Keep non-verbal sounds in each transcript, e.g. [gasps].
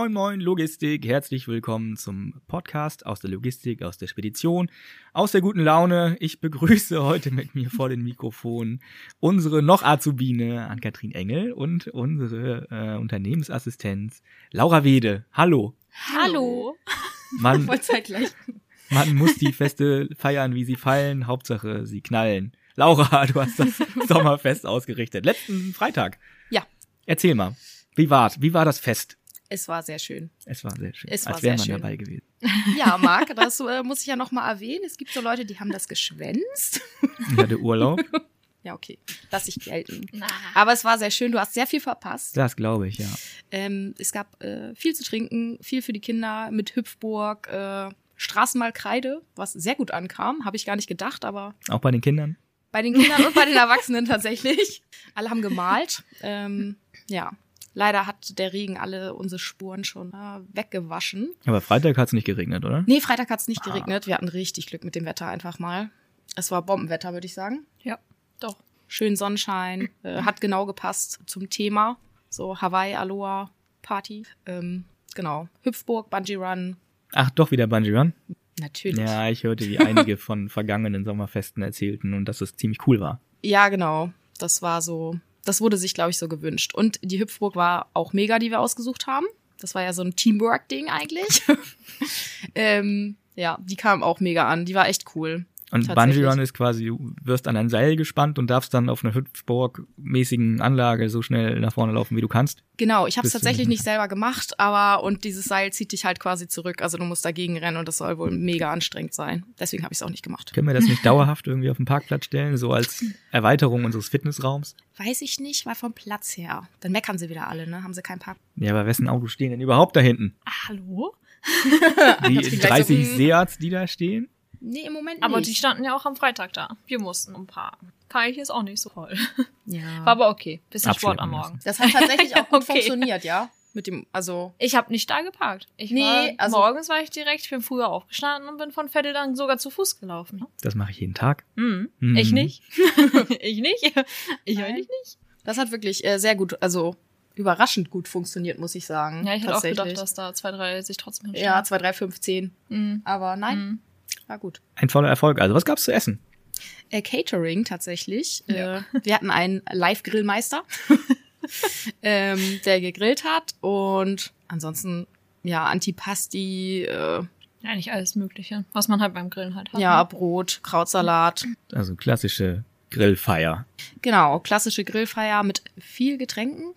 Moin Moin Logistik, herzlich willkommen zum Podcast aus der Logistik, aus der Spedition, aus der guten Laune. Ich begrüße heute mit mir vor dem Mikrofon unsere noch Azubine Ann-Kathrin Engel und unsere äh, Unternehmensassistenz Laura Wede. Hallo. Hallo. Man, [laughs] Voll zeitgleich. man muss die Feste feiern, wie sie fallen. Hauptsache, sie knallen. Laura, du hast das [laughs] Sommerfest ausgerichtet. Letzten Freitag. Ja. Erzähl mal. Wie war's? Wie war das Fest? Es war sehr schön. Es war sehr schön. Es war Als wäre man sehr schön. dabei gewesen. Ja, Marc, das äh, muss ich ja noch mal erwähnen. Es gibt so Leute, die haben das geschwänzt. [laughs] Ich hatte Urlaub. [laughs] Ja, okay. Lass ich gelten. Aber es war sehr schön. Du hast sehr viel verpasst. Das glaube ich, ja. Ähm, es gab äh, viel zu trinken, viel für die Kinder mit Hüpfburg, äh, Straßenmalkreide, was sehr gut ankam. Habe ich gar nicht gedacht, aber Auch bei den Kindern. bei den Kindern und bei den Erwachsenen tatsächlich. Alle haben gemalt. Ähm, ja. Leider hat der Regen alle unsere Spuren schon äh, weggewaschen. Aber Freitag hat es nicht geregnet, oder? Nee, Freitag hat's nicht Ah. geregnet. Wir hatten richtig Glück mit dem Wetter einfach mal. Es war Bombenwetter, würde ich sagen. Ja, doch. Schön Sonnenschein. Äh, hat genau gepasst zum Thema. So Hawaii, Aloha, Party. Ähm, genau. Hüpfburg, Bungee Run. Ach, doch wieder Bungee Run? Natürlich. Ja, ich hörte, wie einige von [laughs] vergangenen Sommerfesten erzählten und dass es ziemlich cool war. Ja, genau. Das war so, das wurde sich, glaube ich, so gewünscht. Und die Hüpfburg war auch mega, die wir ausgesucht haben. Das war ja so ein Teamwork-Ding eigentlich. [laughs] ähm, ja, die kam auch mega an. Die war echt cool. Und. Bungee Run ist quasi, du wirst an ein Seil gespannt und darfst dann auf einer Hüpfburg-mäßigen Anlage so schnell nach vorne laufen, wie du kannst. Genau, ich habe es tatsächlich nicht- selber gemacht, aber und dieses Seil zieht dich halt quasi zurück. Also du musst dagegen rennen und das soll wohl mega anstrengend sein. Deswegen habe ich es auch nicht gemacht. Können wir das nicht dauerhaft irgendwie auf den Parkplatz stellen, so als Erweiterung unseres Fitnessraums? Weiß ich nicht, weil vom Platz her. Dann meckern sie wieder alle, ne? Haben sie keinen Park. Ja, aber wessen Autos stehen denn überhaupt da hinten? Ah, Hallo? [laughs] Die gleich so, 30 mm. Seats, die da stehen? Nee, im Moment Aber nicht. die standen ja auch am Freitag da. Wir mussten umparken. Park ist auch nicht so voll. [laughs] ja. War aber okay. Bisschen Abschleppen Sport am. Morgen. das hat tatsächlich [laughs] auch gut Okay. funktioniert, ja? Mit dem, also Ich habe nicht da geparkt. Ich Nee, war, also- morgens war ich direkt, ich bin früher aufgestanden und bin von Vettel dann sogar zu Fuß gelaufen. Das mache ich jeden Tag. Hm. Mhm. Ich nicht. [laughs] ich nicht. Ich Nein. eigentlich nicht. das hat wirklich äh, sehr gut, also überraschend gut funktioniert, muss ich sagen. Ja, ich hätte auch gedacht, dass da zwei, drei sich trotzdem hinstellen. Ja, 2, 3, 5, 10. Mhm. Aber nein, Mhm. War gut. Ein voller Erfolg. Also, was gab's zu essen? äh, Catering tatsächlich. Ja. Äh, wir hatten einen Live-Grillmeister, [laughs] ähm, der gegrillt hat und ansonsten ja Antipasti, äh, Ja, nicht alles Mögliche, was man halt beim Grillen halt hat. ja ne? Brot, Krautsalat. Also klassische Grillfeier. Genau, klassische Grillfeier mit viel Getränken.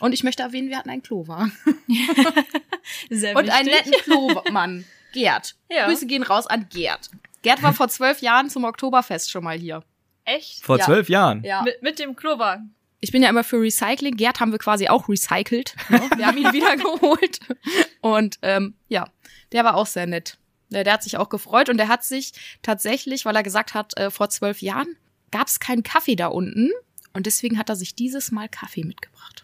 Und ich möchte erwähnen, wir hatten einen Klowagen. [laughs] Sehr Und einen wichtig. netten Klomann. Gerd. Ja. Grüße gehen raus an Gerd. Gerd war vor zwölf Jahren zum Oktoberfest schon mal hier. Echt? Vor Ja. zwölf Jahren. Ja. Mit, mit dem Klowagen. Ich bin ja immer für Recycling. Gerd haben wir quasi auch recycelt. [laughs] Ne? Wir haben ihn wieder geholt. Und ähm, ja, der war auch sehr nett. Der, der hat sich auch gefreut und der hat sich tatsächlich, weil er gesagt hat, äh, vor zwölf Jahren gab es keinen Kaffee da unten. Und deswegen hat er sich dieses Mal Kaffee mitgebracht.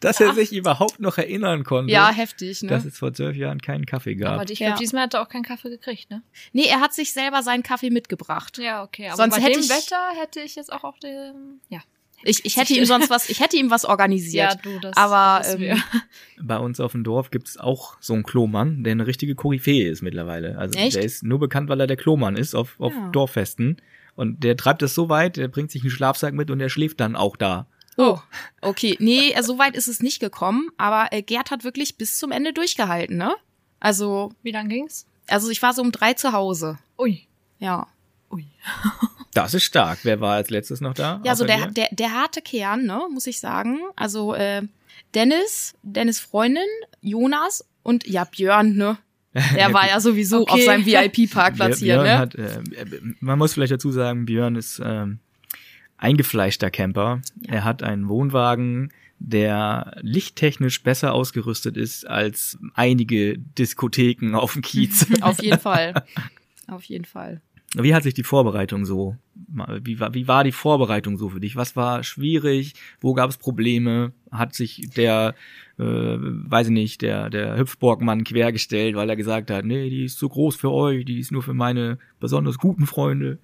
Dass er sich überhaupt noch erinnern konnte, Ja, heftig, ne? dass es vor zwölf Jahren keinen Kaffee gab. Aber ich Ja. glaube, diesmal hat er auch keinen Kaffee gekriegt, ne? Nee, er hat sich selber seinen Kaffee mitgebracht. Ja, okay. Aber Sonst bei hätte dem ich- Wetter hätte ich jetzt auch auf dem. Ja. Ich, ich hätte ihm sonst was, ich hätte ihm was organisiert. du, das aber ähm. [laughs] Bei uns auf dem Dorf gibt's auch so einen Klomann, der eine richtige Koryphäe ist mittlerweile. Also Echt? der ist nur bekannt, weil er der Klomann ist auf, auf Ja. Dorffesten. Und der treibt es so weit, der bringt sich einen Schlafsack mit und der schläft dann auch da. Oh, okay. Nee, äh, so weit ist es nicht gekommen, aber äh, Gerd hat wirklich bis zum Ende durchgehalten, ne? Also, Wie lang ging's? also ich war so um drei zu Hause. Ui. Ja. Ui. [laughs] Das ist stark. Wer war als letztes noch da? Ja, so der, der, der harte Kern, ne, muss ich sagen. Also äh, Dennis, Dennis Freundin, Jonas und ja, Björn, ne? Der war ja sowieso [laughs] Okay. auf seinem VIP-Parkplatz hier, Björn ne? Hat, äh, man muss vielleicht dazu sagen, Björn ist ähm, eingefleischter Camper. Er hat einen Wohnwagen, der lichttechnisch besser ausgerüstet ist als einige Diskotheken auf dem Kiez. [laughs] Auf jeden Fall. [laughs] Auf jeden Fall. Wie hat sich die Vorbereitung so, wie war, wie war die Vorbereitung so für dich? Was war schwierig? Wo gab es Probleme? Hat sich der, äh, weiß ich nicht, der, der Hüpfborgmann quergestellt, weil er gesagt hat, nee, die ist zu groß für euch, die ist nur für meine besonders guten Freunde.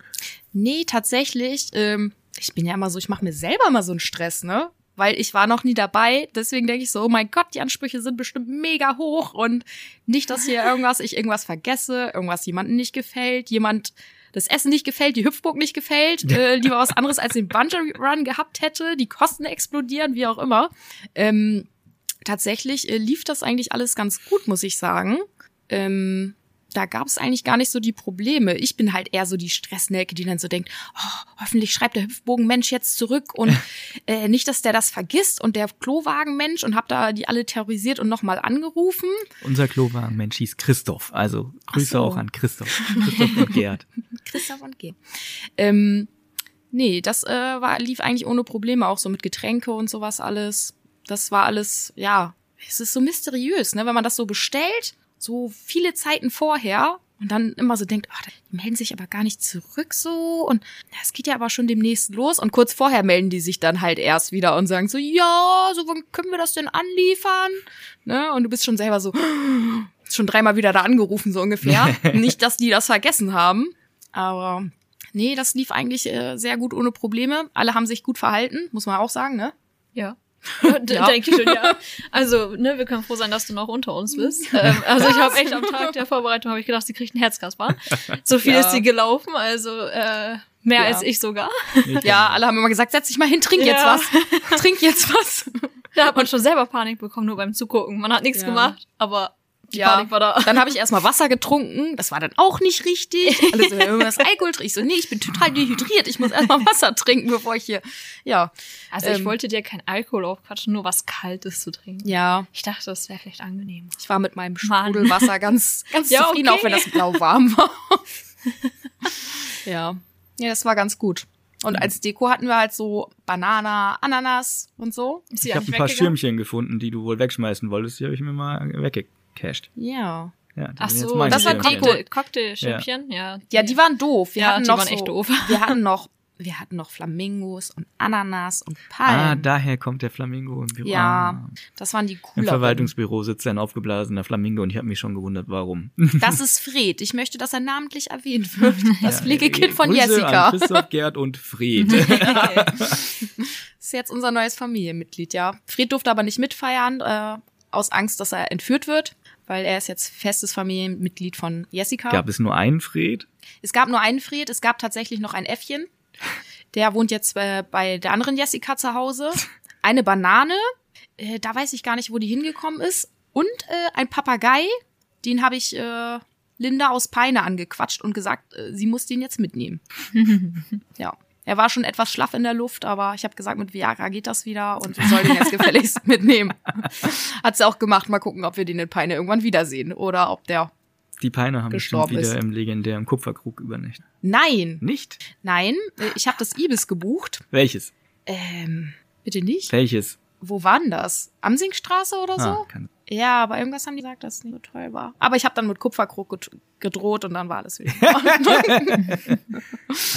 Nee, tatsächlich, ähm, ich bin ja immer so, ich mache mir selber immer so einen Stress, ne? weil ich war noch nie dabei. Deswegen denke ich so, oh mein Gott, die Ansprüche sind bestimmt mega hoch und nicht, dass hier irgendwas, ich irgendwas vergesse, irgendwas jemandem nicht gefällt, jemand das Essen nicht gefällt, die Hüpfburg nicht gefällt, äh, lieber was anderes als den Bungee Run gehabt hätte, die Kosten explodieren, wie auch immer. Ähm, tatsächlich äh, lief das eigentlich alles ganz gut, muss ich sagen. Ähm, da gab es eigentlich gar nicht so die Probleme. Ich bin halt eher so die Stressnelke, die dann so denkt, oh, hoffentlich schreibt der Hüpfbogenmensch jetzt zurück und [laughs] äh, nicht, dass der das vergisst und der Klowagenmensch und hab da die alle terrorisiert und nochmal angerufen. Unser Klowagenmensch hieß Christoph. Also Grüße so. auch an Christoph. Christoph und Gerd. [laughs] Christoph und G. Ähm, nee, das äh, war, lief eigentlich ohne Probleme, auch so mit Getränke und sowas alles. Das war alles, ja, es ist so mysteriös, ne, wenn man das so bestellt, so viele Zeiten vorher und dann immer so denkt, ah, die melden sich aber gar nicht zurück so und es geht ja aber schon demnächst los und kurz vorher melden die sich dann halt erst wieder und sagen so, ja, so wann können wir das denn anliefern? Ne? Und du bist schon selber so [gasps] schon dreimal wieder da angerufen so ungefähr. [laughs] nicht, dass die das vergessen haben, aber nee, das lief eigentlich äh, sehr gut ohne Probleme. Alle haben sich gut verhalten, muss man auch sagen, ne? Ja. D [laughs] Ja. Denke ich schon, ja. Also, ne, wir können froh sein, dass du noch unter uns bist. [laughs] Ähm, also ich habe echt am Tag der Vorbereitung habe ich gedacht, sie kriegt einen Herzkasper. So viel Ja. ist sie gelaufen, also äh, mehr Ja. als ich sogar. Ja, alle haben immer gesagt, setz dich mal hin, trink jetzt was. Trink jetzt was. Da hat man schon selber Panik bekommen, nur beim Zugucken. Man hat nichts Ja. gemacht, aber die Ja. Panik war da. Dann habe ich erstmal Wasser getrunken. Das war dann auch nicht richtig. Alle so, ja, das Alkohol trinken. Ich so, nee, ich bin total dehydriert. Ich muss erstmal Wasser trinken, bevor ich hier. Ja. Also ich Ähm. wollte dir kein Alkohol aufquatschen, nur was Kaltes zu trinken. Ja. Ich dachte, das wäre vielleicht angenehm. Ich war mit meinem. Sprudelwasser ganz, ganz [laughs] Ja, zufrieden, okay. auch wenn das blau warm war. [laughs] ja. Ja, das war ganz gut. Und als Deko hatten wir halt so Banana, Ananas und so. Ich habe ein paar? Schirmchen gefunden, die du wohl wegschmeißen wolltest. Die habe ich mir mal weggecached. Ja. Ja, die Ach sind jetzt so, meine das war Schirmchen. Deko. Cocktail- Cocktailschirmchen, ja. Ja, die waren doof. Wir Ja, hatten die noch waren so, echt doof. [laughs] Wir hatten noch, [laughs] wir hatten noch Flamingos und Ananas und Ah, Palmen. daher kommt der Flamingo im Büro. Ja, Ah. das waren die Im cooleren. Verwaltungsbüro sitzt ein aufgeblasener Flamingo und ich habe mich schon gewundert, warum. [laughs] Das ist Fred. Ich möchte, dass er namentlich erwähnt wird. Das Ja, Pflegekind von Grüße Jessica. An Christoph, Gerd und Fred. Das ist jetzt unser neues Familienmitglied, ja. Fred durfte aber nicht mitfeiern, äh, aus Angst, dass er entführt wird, weil er ist jetzt festes Familienmitglied von Jessica. Gab es nur einen Fred? Es gab nur einen Fred, es gab tatsächlich noch ein Äffchen. Der wohnt jetzt äh, bei der anderen Jessica zu Hause. [laughs] Eine Banane, äh, da weiß ich gar nicht, wo die hingekommen ist. Und äh, ein Papagei, den habe ich äh, Linda aus Peine angequatscht und gesagt, äh, sie muss den jetzt mitnehmen. [laughs] ja. Er war schon etwas schlaff in der Luft, aber ich habe gesagt, mit Viagra geht das wieder und sie soll den jetzt gefälligst [laughs] mitnehmen. Hat sie auch gemacht. Mal gucken, ob wir den in Peine irgendwann wiedersehen oder ob der. Die Peine haben bestimmt wieder ist. im legendären Kupferkrug übernächtigt. Nein, Nicht? nein, ich habe das Ibis gebucht. Welches? Ähm, bitte nicht? Welches? Wo war denn das? Amsingstraße oder so? Ah, kann. Ja, aber irgendwas haben die gesagt, dass es nicht so toll war. Aber ich habe dann mit Kupferkrug ged- gedroht und dann war alles wieder. [laughs]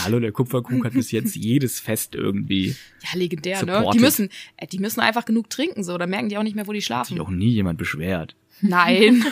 Hallo, der Kupferkrug hat bis jetzt jedes Fest irgendwie. ja, legendär, ne? Supported. Die müssen, äh, die müssen einfach genug trinken, so. Da merken die auch nicht mehr, wo die Hat schlafen. sich auch nie jemand beschwert. Nein.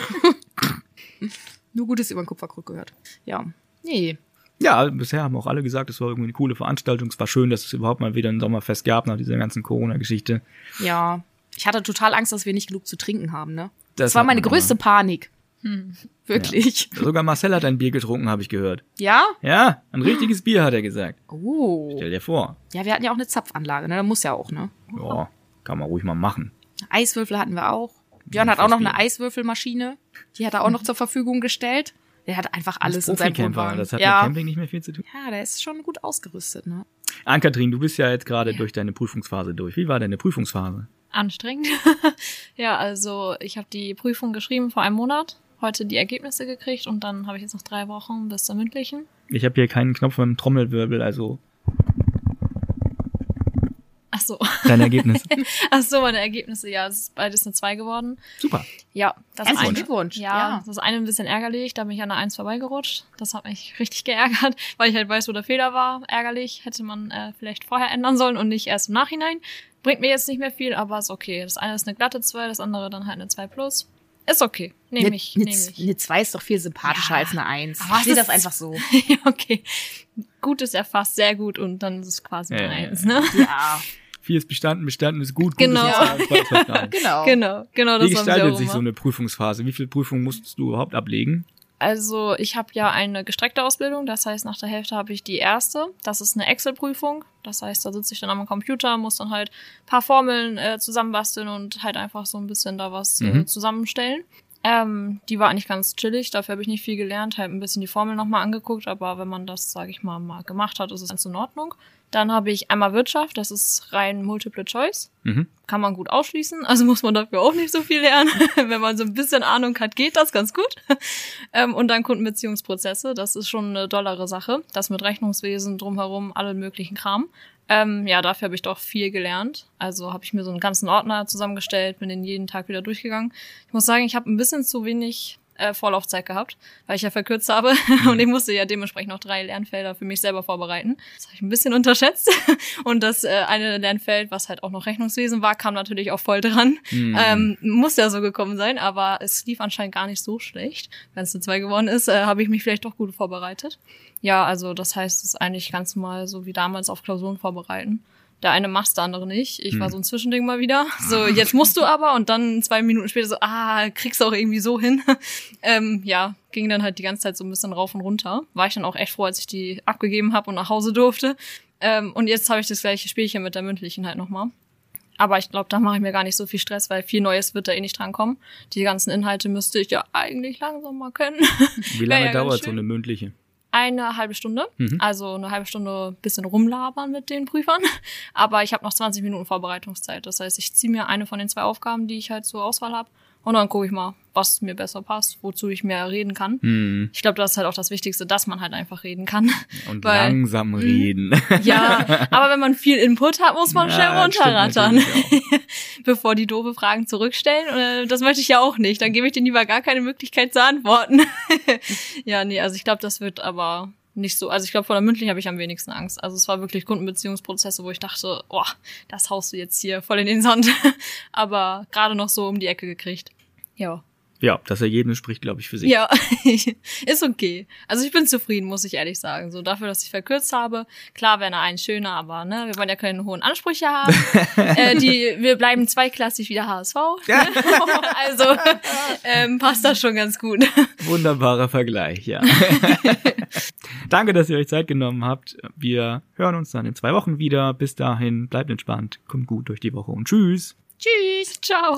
[laughs] [laughs] Nur Gutes über den Kupferkrug gehört. Ja. Nee. Ja, bisher haben auch alle gesagt, es war irgendwie eine coole Veranstaltung. Es war schön, dass es überhaupt mal wieder ein Sommerfest gab nach dieser ganzen Corona-Geschichte. Ja. Ich hatte total Angst, dass wir nicht genug zu trinken haben, ne? Das Das war meine größte Panik. Hm. Wirklich. Sogar Marcel hat ein Bier getrunken, habe ich gehört. Ja? Ja, ein richtiges Bier, hat er gesagt. Oh. Stell dir vor. Ja, wir hatten ja auch eine Zapfanlage, ne? Da muss ja auch, ne? Ja, kann man ruhig mal machen. Eiswürfel hatten wir auch. Björn hat auch noch eine Eiswürfelmaschine. Die hat er auch noch zur Verfügung gestellt. Der hat einfach alles in seinem Wohnwagen. das hat mit ja. Camping nicht mehr viel zu tun. ja, der ist schon gut ausgerüstet, ne? Ann-Kathrin, du bist ja jetzt gerade durch deine Prüfungsphase durch. Wie war deine Prüfungsphase? Anstrengend. [laughs] ja, also ich habe die Prüfung geschrieben vor einem Monat, heute die Ergebnisse gekriegt und dann habe ich jetzt noch drei Wochen bis zur mündlichen. Ich habe hier keinen Knopf mit dem Trommelwirbel, also Ach so. dein Ergebnis. [laughs] Ach so, meine Ergebnisse, ja, es ist beides eine 2 geworden. Super. Ja, das Herzlichen eine, Glückwunsch. Ja, Ja. das eine ein bisschen ärgerlich, da bin ich an der 1 vorbeigerutscht. Das hat mich richtig geärgert, [laughs] weil ich halt weiß, wo der Fehler war. Ärgerlich, hätte man äh, vielleicht vorher ändern sollen und nicht erst im Nachhinein. Bringt mir jetzt nicht mehr viel, aber ist okay. Das eine ist eine glatte 2, das andere dann halt eine 2 plus. Ist okay. Nehme ich, eine, nehme ich. eine 2 ist doch viel sympathischer Ja. als eine 1. Aber Ich sehe das einfach so. [laughs] ja, okay. Gut ist erfasst, sehr gut und dann ist es quasi eine Ja, ja, 1, ja. ne? Ja. Vier ist bestanden, bestanden ist gut, gut Genau. ist verstanden. [laughs] Genau. Genau, genau, Wie das sie gestaltet sich so eine Prüfungsphase? Wie viele Prüfungen musst du überhaupt ablegen? Also ich habe ja eine gestreckte Ausbildung, das heißt nach der Hälfte habe ich die erste. Das ist eine Excel-Prüfung. Das heißt, da sitze ich dann am Computer, muss dann halt paar Formeln äh, zusammenbasteln und halt einfach so ein bisschen da was äh, Mhm. zusammenstellen. Ähm, die war eigentlich ganz chillig, dafür habe ich nicht viel gelernt, halt ein bisschen die Formel nochmal angeguckt, aber wenn man das, sage ich mal, mal gemacht hat, ist es ganz in Ordnung. Dann habe ich einmal Wirtschaft, das ist rein Multiple Choice. Mhm. Kann man gut ausschließen, also muss man dafür auch nicht so viel lernen. [laughs] wenn man so ein bisschen Ahnung hat, geht das ganz gut. [laughs] ähm, und dann Kundenbeziehungsprozesse, das ist schon eine dollere Sache. Das mit Rechnungswesen drumherum, allen möglichen Kram. Ähm, ja, dafür habe ich doch viel gelernt. Also habe ich mir so einen ganzen Ordner zusammengestellt, bin den jeden Tag wieder durchgegangen. Ich muss sagen, ich habe ein bisschen zu wenig äh, Vorlaufzeit gehabt, weil ich ja verkürzt habe [laughs] und ich musste ja dementsprechend noch drei Lernfelder für mich selber vorbereiten. Das habe ich ein bisschen unterschätzt [laughs] und das äh, eine Lernfeld, was halt auch noch Rechnungswesen war, kam natürlich auch voll dran. Mhm. Ähm, muss ja so gekommen sein, aber es lief anscheinend gar nicht so schlecht. Wenn es eine 2 geworden ist, äh, habe ich mich vielleicht doch gut vorbereitet. Ja, also das heißt, es ist eigentlich ganz normal so wie damals auf Klausuren vorbereiten. Der eine macht's, der andere nicht. Ich war Hm. so ein Zwischending mal wieder. [laughs] So, jetzt musst du aber und dann zwei Minuten später so, ah, kriegst du auch irgendwie so hin. [laughs] ähm, ja, ging dann halt die ganze Zeit so ein bisschen rauf und runter. War ich dann auch echt froh, als ich die abgegeben habe und nach Hause durfte. Ähm, und jetzt habe ich das gleiche Spielchen mit der mündlichen halt nochmal. Aber ich glaube, da mache ich mir gar nicht so viel Stress, weil viel Neues wird da eh nicht drankommen. Die ganzen Inhalte müsste ich ja eigentlich langsam mal können. Wie lange [laughs] ja dauert so eine mündliche? Eine halbe Stunde, Mhm. also eine halbe Stunde bisschen rumlabern mit den Prüfern. [laughs] Aber ich habe noch 20 Minuten Vorbereitungszeit. Das heißt, ich ziehe mir eine von den zwei Aufgaben, die ich halt zur Auswahl habe. Und dann gucke ich mal, was mir besser passt, wozu ich mehr reden kann. Mhm. Ich glaube, das ist halt auch das Wichtigste, dass man halt einfach reden kann. [laughs] Und Weil- langsam reden. [laughs] Ja, aber wenn man viel Input hat, muss man Ja, schnell runterrattern, [laughs] bevor die doofe Fragen zurückstellen. Und, äh, das möchte ich ja auch nicht. Dann gebe ich denen lieber gar keine Möglichkeit zu antworten. ja, nee, also ich glaube, das wird aber nicht so. Also ich glaube, vor der mündlichen habe ich am wenigsten Angst. Also es war wirklich Kundenbeziehungsprozesse, wo ich dachte, oh, das haust du jetzt hier voll in den Sand. aber gerade noch so um die Ecke gekriegt. Ja. Ja, das Ergebnis spricht, glaube ich, für sich. Ja, [laughs] ist okay. Also ich bin zufrieden, muss ich ehrlich sagen. So dafür, dass ich verkürzt habe. Klar wäre eine eins schöner, aber ne, wir wollen ja keine hohen Ansprüche haben. [laughs] äh, die, wir bleiben zweiklassig wie der HSV. [laughs] Ne? also ähm, passt das schon ganz gut. Wunderbarer Vergleich, ja. Danke, dass ihr euch Zeit genommen habt. Wir hören uns dann in zwei Wochen wieder. Bis dahin, bleibt entspannt, kommt gut durch die Woche und tschüss. Tschüss, ciao.